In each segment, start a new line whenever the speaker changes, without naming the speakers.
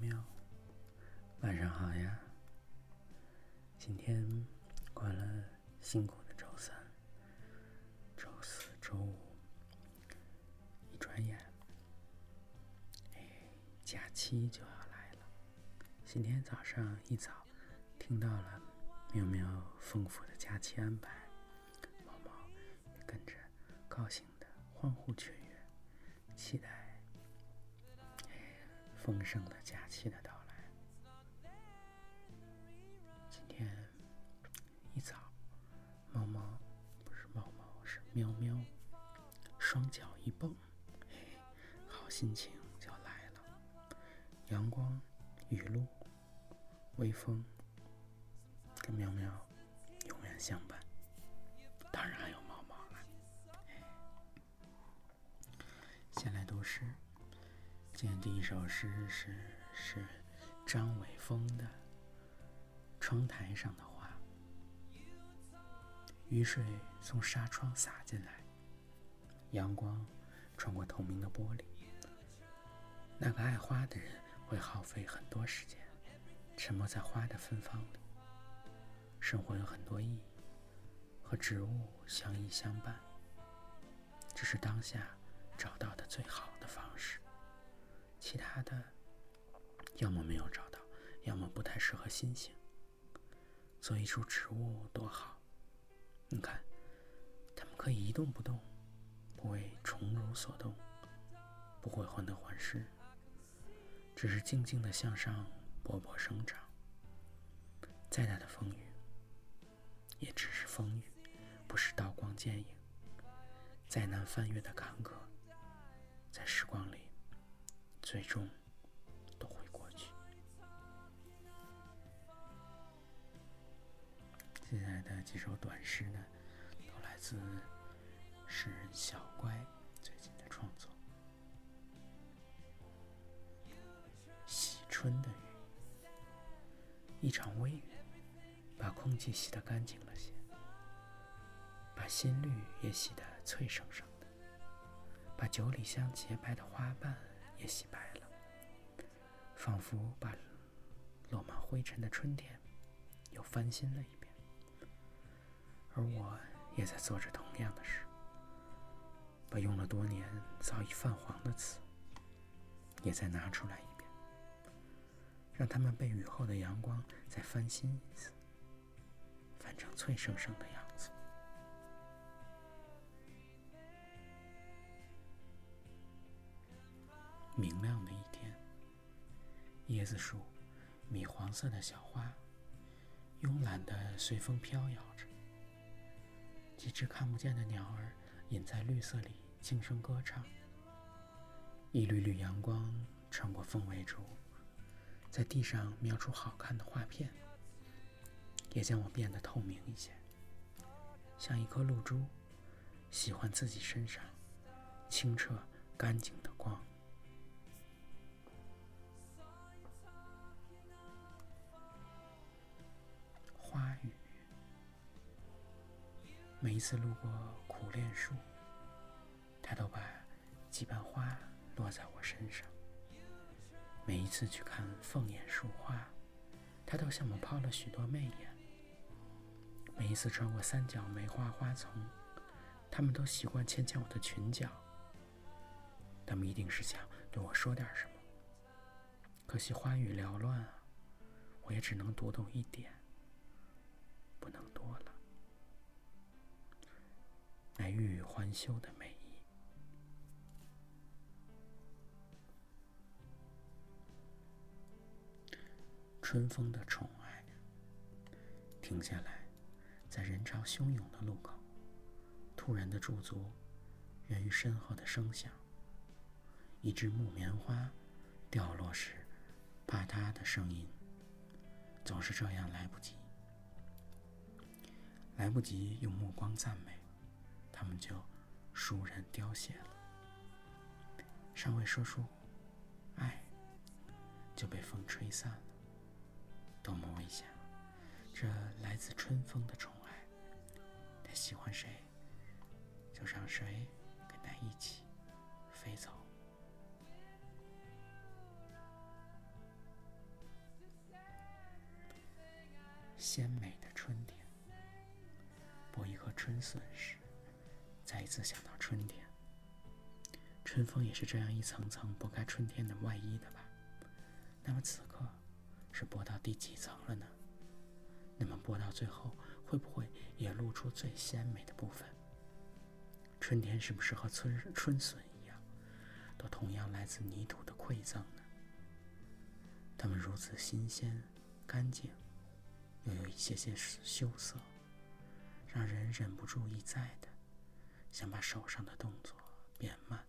喵，晚上好呀！今天过了辛苦的周三、周四周五，一转眼，哎，假期就要来了。今天早上一早，听到了喵喵丰富的假期安排，猫猫也跟着高兴的欢呼雀跃，期待。丰盛的假期的到来。今天一早，猫猫不是猫猫，是喵喵，双脚一蹦，嘿，好心情就来了。阳光、雨露、微风，跟喵喵永远相伴。当然还有猫猫了。先来读诗。今天第一首诗是是张伟峰的《窗台上的花》。雨水从纱窗洒进来，阳光穿过透明的玻璃。那个爱花的人会耗费很多时间，沉默在花的芬芳里。生活有很多意义，和植物相依相伴，这是当下找到的最好的方式。其他的，要么没有找到，要么不太适合心情。做一株植物多好，你看，它们可以一动不动，不为宠辱所动，不会患得患失，只是静静的向上勃勃生长。再大的风雨，也只是风雨，不是刀光剑影。再难翻越的坎坷，在时光里。最终都会过去。接下来的几首短诗呢，都来自诗人小乖最近的创作。洗春的雨，一场微雨，把空气洗得干净了些，把新绿也洗得翠生生的，把九里香洁白的花瓣。也洗白了，仿佛把落满灰尘的春天又翻新了一遍。而我也在做着同样的事，把用了多年早已泛黄的词，也再拿出来一遍，让它们被雨后的阳光再翻新一次，翻成翠生生的样子。明亮的一天，椰子树，米黄色的小花，慵懒地随风飘摇着。几只看不见的鸟儿隐在绿色里轻声歌唱。一缕缕阳光穿过凤尾竹，在地上描出好看的画片，也将我变得透明一些，像一颗露珠，喜欢自己身上清澈干净的每一次路过苦楝树，它都把几瓣花落在我身上；每一次去看凤眼树花，它都向我抛了许多媚眼；每一次穿过三角梅花花丛，它们都习惯牵牵我的裙角。它们一定是想对我说点什么，可惜花语缭乱啊，我也只能读懂一点，不能欲还休的美意。春风的宠爱，停下来，在人潮汹涌的路口，突然的驻足，源于身后的声响。一只木棉花掉落时，啪嗒的声音，总是这样来不及，来不及用目光赞美。就倏然凋谢了。尚未说出“爱”，就被风吹散了。多么危险！这来自春风的宠爱，他喜欢谁，就让谁跟他一起飞走。鲜美的春天，剥一颗春笋时，再一次想到春天。春风也是这样一层层剥开春天的外衣的吧？那么此刻是剥到第几层了呢？那么剥到最后，会不会也露出最鲜美的部分？春天是不是和春春笋一样，都同样来自泥土的馈赠呢？它们如此新鲜、干净，又有一些些羞涩，让人忍不住一再的想把手上的动作变慢。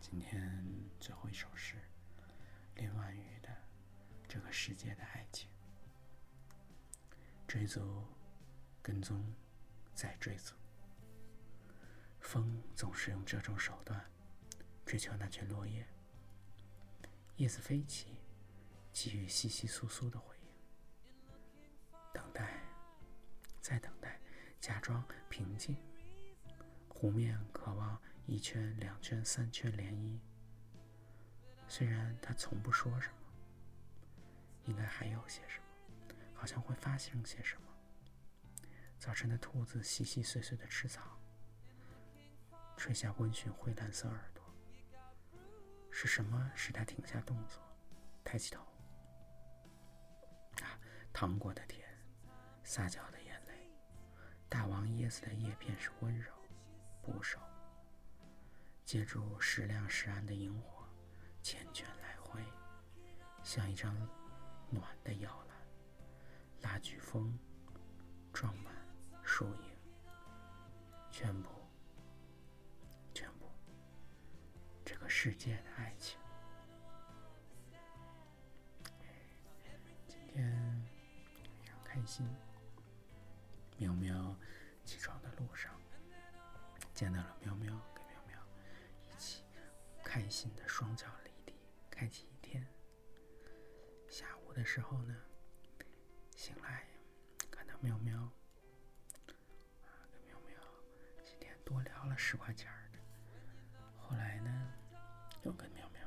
今天最后一首诗，林婉瑜的《这个世界的爱情》，追逐、跟踪、再追逐。风总是用这种手段追求那群落叶，叶子飞起，给予稀稀疏疏的回应。等待，再等待，假装平静。湖面渴望。一圈、两圈、三圈涟漪。虽然他从不说什么，应该还有些什么，好像会发生些什么。早晨的兔子细细碎碎的吃草，垂下温驯灰蓝色耳朵。是什么使他停下动作，抬起头？糖果的甜，撒娇的眼泪，大王椰子的叶片是温柔，不熟。借助时亮时暗的萤火，缱绻来回，像一张暖的摇篮，拉飓风，装满树影，全部，全部，这个世界的爱情。心，喵喵起床的路上见到了喵喵。跟喵喵一起开心的双脚离地，开启一天。下午的时候呢，醒来看到喵喵，啊，跟喵喵今天多聊了十块钱的。后来呢，又跟喵喵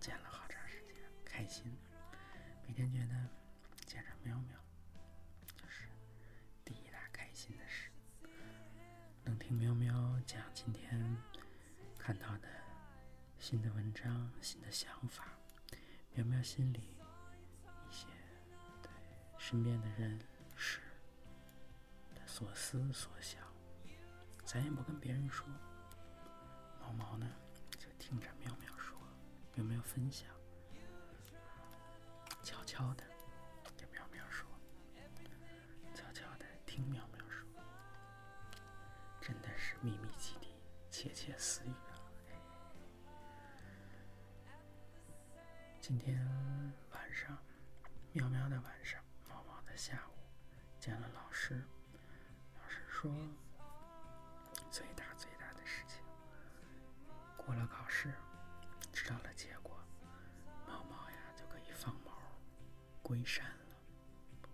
见了好长时间，开心。每天觉得喵喵讲今天看到的。新的文章，新的想法，喵喵心里一些对身边的人事的所思所想，咱也不跟别人说。毛毛呢，就听着喵喵说，喵喵分享，悄悄的今天晚上，喵喵的晚上，猫猫的下午，见了老师。老师说，最大最大的事情，过了考试，知道了结果，猫猫呀就可以放猫，归山了，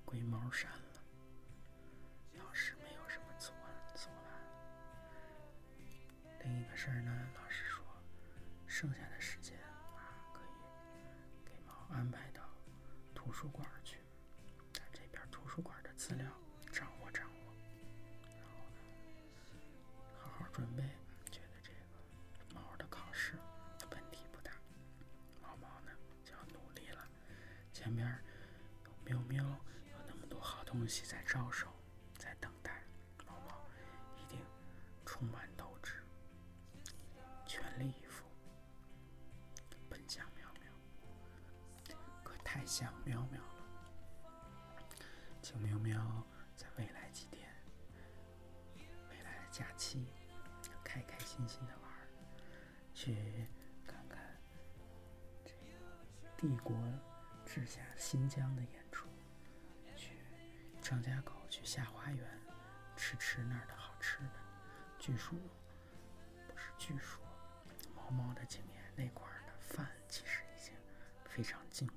归猫山了。老师没有什么阻拦阻拦。另一个事儿呢，老师说，剩下的时间。安排到图书馆去，在这边图书馆的资料掌握掌握，然后呢，好好准备。觉得这个毛的考试问题不大，毛毛呢就要努力了。前面有喵喵，有那么多好东西在招手，在等待，毛毛一定充满想喵喵了，请喵喵在未来几天、未来的假期，开开心心的玩，去看看这个帝国治下新疆的演出，去张家口去下花园吃吃那儿的好吃的。据说不是据说，猫猫的经验那块儿的饭其实已经非常进